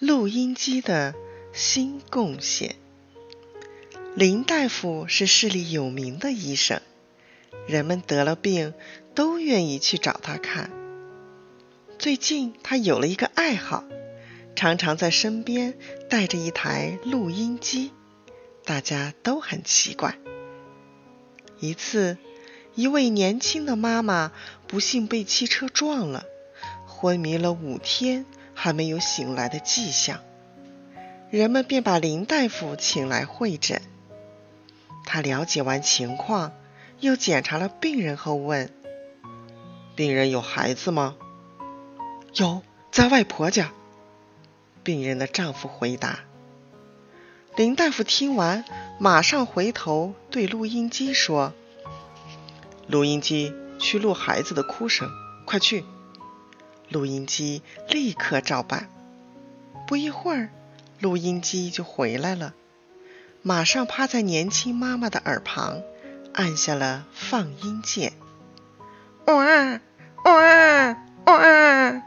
录音机的新贡献。林大夫是市里有名的医生，人们得了病都愿意去找他看。最近他有了一个爱好，常常在身边带着一台录音机，大家都很奇怪。一次，一位年轻的妈妈不幸被汽车撞了，昏迷了五天。还没有醒来的迹象，人们便把林大夫请来会诊。他了解完情况，又检查了病人后问：“病人有孩子吗？”“有，在外婆家。”病人的丈夫回答。林大夫听完，马上回头对录音机说：“录音机，去录孩子的哭声，快去！”录音机立刻照办。不一会儿，录音机就回来了，马上趴在年轻妈妈的耳旁，按下了放音键。哇哇哇！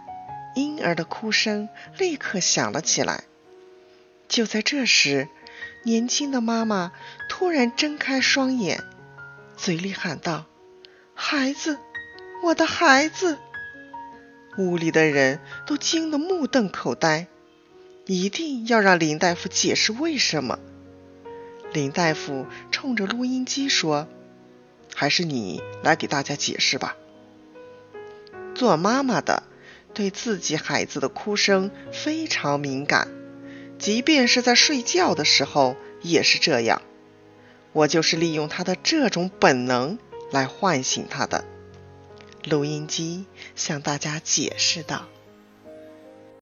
婴儿的哭声立刻响了起来。就在这时，年轻的妈妈突然睁开双眼，嘴里喊道：“孩子，我的孩子！”屋里的人都惊得目瞪口呆，一定要让林大夫解释为什么。林大夫冲着录音机说：“还是你来给大家解释吧。”做妈妈的对自己孩子的哭声非常敏感，即便是在睡觉的时候也是这样。我就是利用他的这种本能来唤醒他的。录音机向大家解释道。